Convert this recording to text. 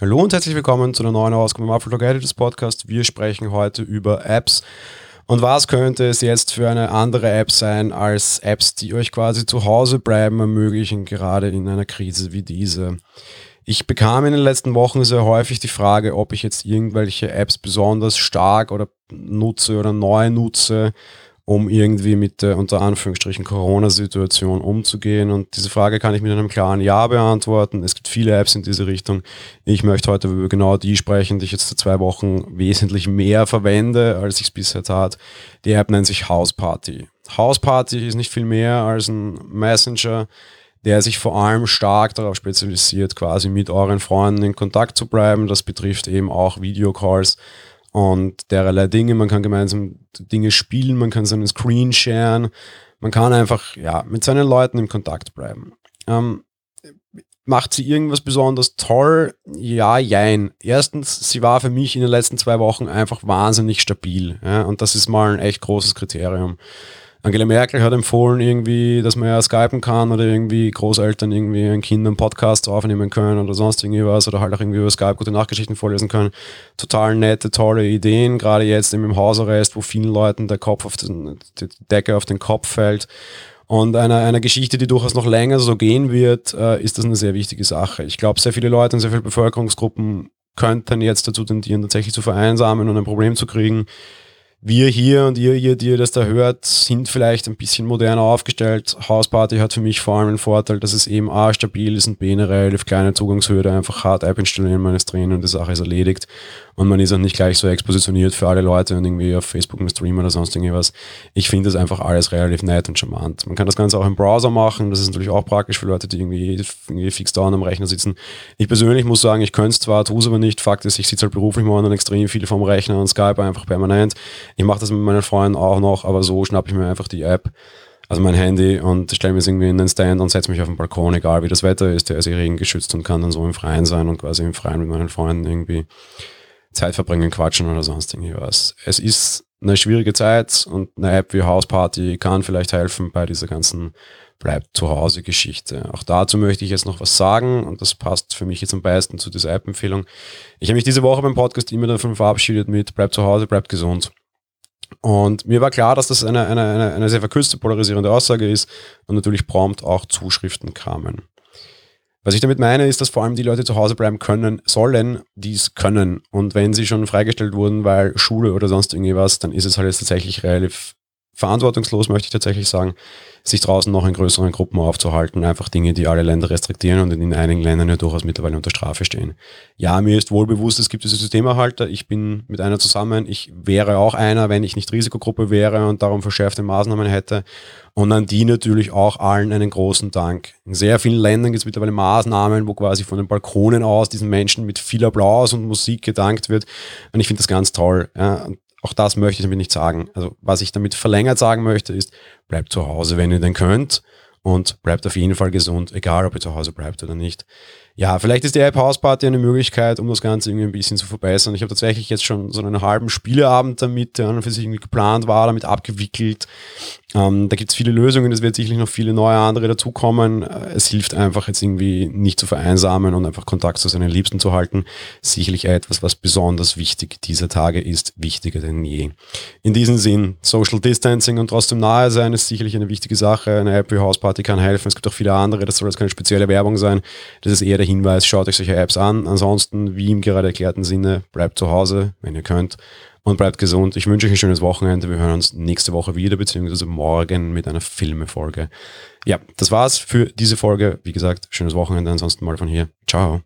Hallo und herzlich willkommen zu einer neuen Ausgabe im Upload Editors Podcast. Wir sprechen heute über Apps. Und was könnte es jetzt für eine andere App sein als Apps, die euch quasi zu Hause bleiben ermöglichen, gerade in einer Krise wie diese? Ich bekam in den letzten Wochen sehr häufig die Frage, ob ich jetzt irgendwelche Apps besonders stark oder nutze oder neu nutze um irgendwie mit der unter Anführungsstrichen Corona-Situation umzugehen. Und diese Frage kann ich mit einem klaren Ja beantworten. Es gibt viele Apps in diese Richtung. Ich möchte heute über genau die sprechen, die ich jetzt seit zwei Wochen wesentlich mehr verwende, als ich es bisher tat. Die App nennt sich House Party. House Party ist nicht viel mehr als ein Messenger, der sich vor allem stark darauf spezialisiert, quasi mit euren Freunden in Kontakt zu bleiben. Das betrifft eben auch Videocalls und dererlei Dinge. Man kann gemeinsam Dinge spielen, man kann seinen Screen sharen, man kann einfach ja, mit seinen Leuten im Kontakt bleiben. Ähm, macht sie irgendwas besonders toll? Ja, jein. Erstens, sie war für mich in den letzten zwei Wochen einfach wahnsinnig stabil. Ja, und das ist mal ein echt großes Kriterium. Angela Merkel hat empfohlen, irgendwie, dass man ja skypen kann oder irgendwie Großeltern irgendwie einen Kindern Podcast aufnehmen können oder sonst irgendwie was oder halt auch irgendwie über Skype gute Nachgeschichten vorlesen können. Total nette, tolle Ideen, gerade jetzt im Hausarrest, wo vielen Leuten der Kopf auf den, die Decke auf den Kopf fällt. Und einer, einer Geschichte, die durchaus noch länger so gehen wird, äh, ist das eine sehr wichtige Sache. Ich glaube, sehr viele Leute und sehr viele Bevölkerungsgruppen könnten jetzt dazu tendieren, tatsächlich zu vereinsamen und ein Problem zu kriegen wir hier und ihr, ihr, die ihr das da hört, sind vielleicht ein bisschen moderner aufgestellt. Hausparty hat für mich vor allem einen Vorteil, dass es eben A, stabil ist und B, eine relativ kleine Zugangshürde, einfach hart installieren, man ist drin und die Sache ist erledigt. Und man ist auch nicht gleich so expositioniert für alle Leute und irgendwie auf Facebook einen Stream oder sonst irgendwas. Ich finde das einfach alles relativ nett und charmant. Man kann das Ganze auch im Browser machen, das ist natürlich auch praktisch für Leute, die irgendwie, irgendwie fix down am Rechner sitzen. Ich persönlich muss sagen, ich könnte es zwar, tue es aber nicht. Fakt ist, ich sitze halt beruflich momentan extrem viel vom Rechner und Skype einfach permanent. Ich mache das mit meinen Freunden auch noch, aber so schnappe ich mir einfach die App, also mein Handy und stelle mir es irgendwie in den Stand und setze mich auf den Balkon, egal wie das Wetter ist. Der ist eh regengeschützt und kann dann so im Freien sein und quasi im Freien mit meinen Freunden irgendwie Zeit verbringen, quatschen oder sonst irgendwas. Es ist eine schwierige Zeit und eine App wie Hausparty kann vielleicht helfen bei dieser ganzen bleibt zu Hause Geschichte. Auch dazu möchte ich jetzt noch was sagen und das passt für mich jetzt am besten zu dieser App-Empfehlung. Ich habe mich diese Woche beim Podcast immer davon verabschiedet mit bleibt zu Hause, bleibt gesund. Und mir war klar, dass das eine, eine, eine, eine sehr verkürzte, polarisierende Aussage ist und natürlich prompt auch Zuschriften kamen. Was ich damit meine, ist, dass vor allem die Leute zu Hause bleiben können sollen, die es können. Und wenn sie schon freigestellt wurden, weil Schule oder sonst irgendwas, dann ist es halt jetzt tatsächlich relativ verantwortungslos, möchte ich tatsächlich sagen, sich draußen noch in größeren Gruppen aufzuhalten, einfach Dinge, die alle Länder restriktieren und in einigen Ländern ja durchaus mittlerweile unter Strafe stehen. Ja, mir ist wohl bewusst, es gibt diese Systemerhalter. Ich bin mit einer zusammen. Ich wäre auch einer, wenn ich nicht Risikogruppe wäre und darum verschärfte Maßnahmen hätte. Und an die natürlich auch allen einen großen Dank. In sehr vielen Ländern gibt es mittlerweile Maßnahmen, wo quasi von den Balkonen aus diesen Menschen mit viel Applaus und Musik gedankt wird. Und ich finde das ganz toll. Ja. Auch das möchte ich damit nicht sagen. Also was ich damit verlängert sagen möchte, ist, bleibt zu Hause, wenn ihr denn könnt und bleibt auf jeden Fall gesund, egal ob ihr zu Hause bleibt oder nicht. Ja, vielleicht ist die App House Party eine Möglichkeit, um das Ganze irgendwie ein bisschen zu verbessern. Ich habe tatsächlich jetzt schon so einen halben Spieleabend damit, der für sich irgendwie geplant war, damit abgewickelt. Ähm, da gibt es viele Lösungen, es wird sicherlich noch viele neue andere dazukommen. Äh, es hilft einfach jetzt irgendwie nicht zu vereinsamen und einfach Kontakt zu seinen Liebsten zu halten. Sicherlich etwas, was besonders wichtig dieser Tage ist, wichtiger denn je. In diesem Sinn, Social Distancing und trotzdem nahe sein ist sicherlich eine wichtige Sache. Eine App wie House Party kann helfen. Es gibt auch viele andere, das soll jetzt keine spezielle Werbung sein. Das ist eher der Hinweis, schaut euch solche Apps an. Ansonsten, wie im gerade erklärten Sinne, bleibt zu Hause, wenn ihr könnt und bleibt gesund. Ich wünsche euch ein schönes Wochenende. Wir hören uns nächste Woche wieder, beziehungsweise morgen mit einer Filmefolge. Ja, das war's für diese Folge. Wie gesagt, schönes Wochenende. Ansonsten mal von hier. Ciao.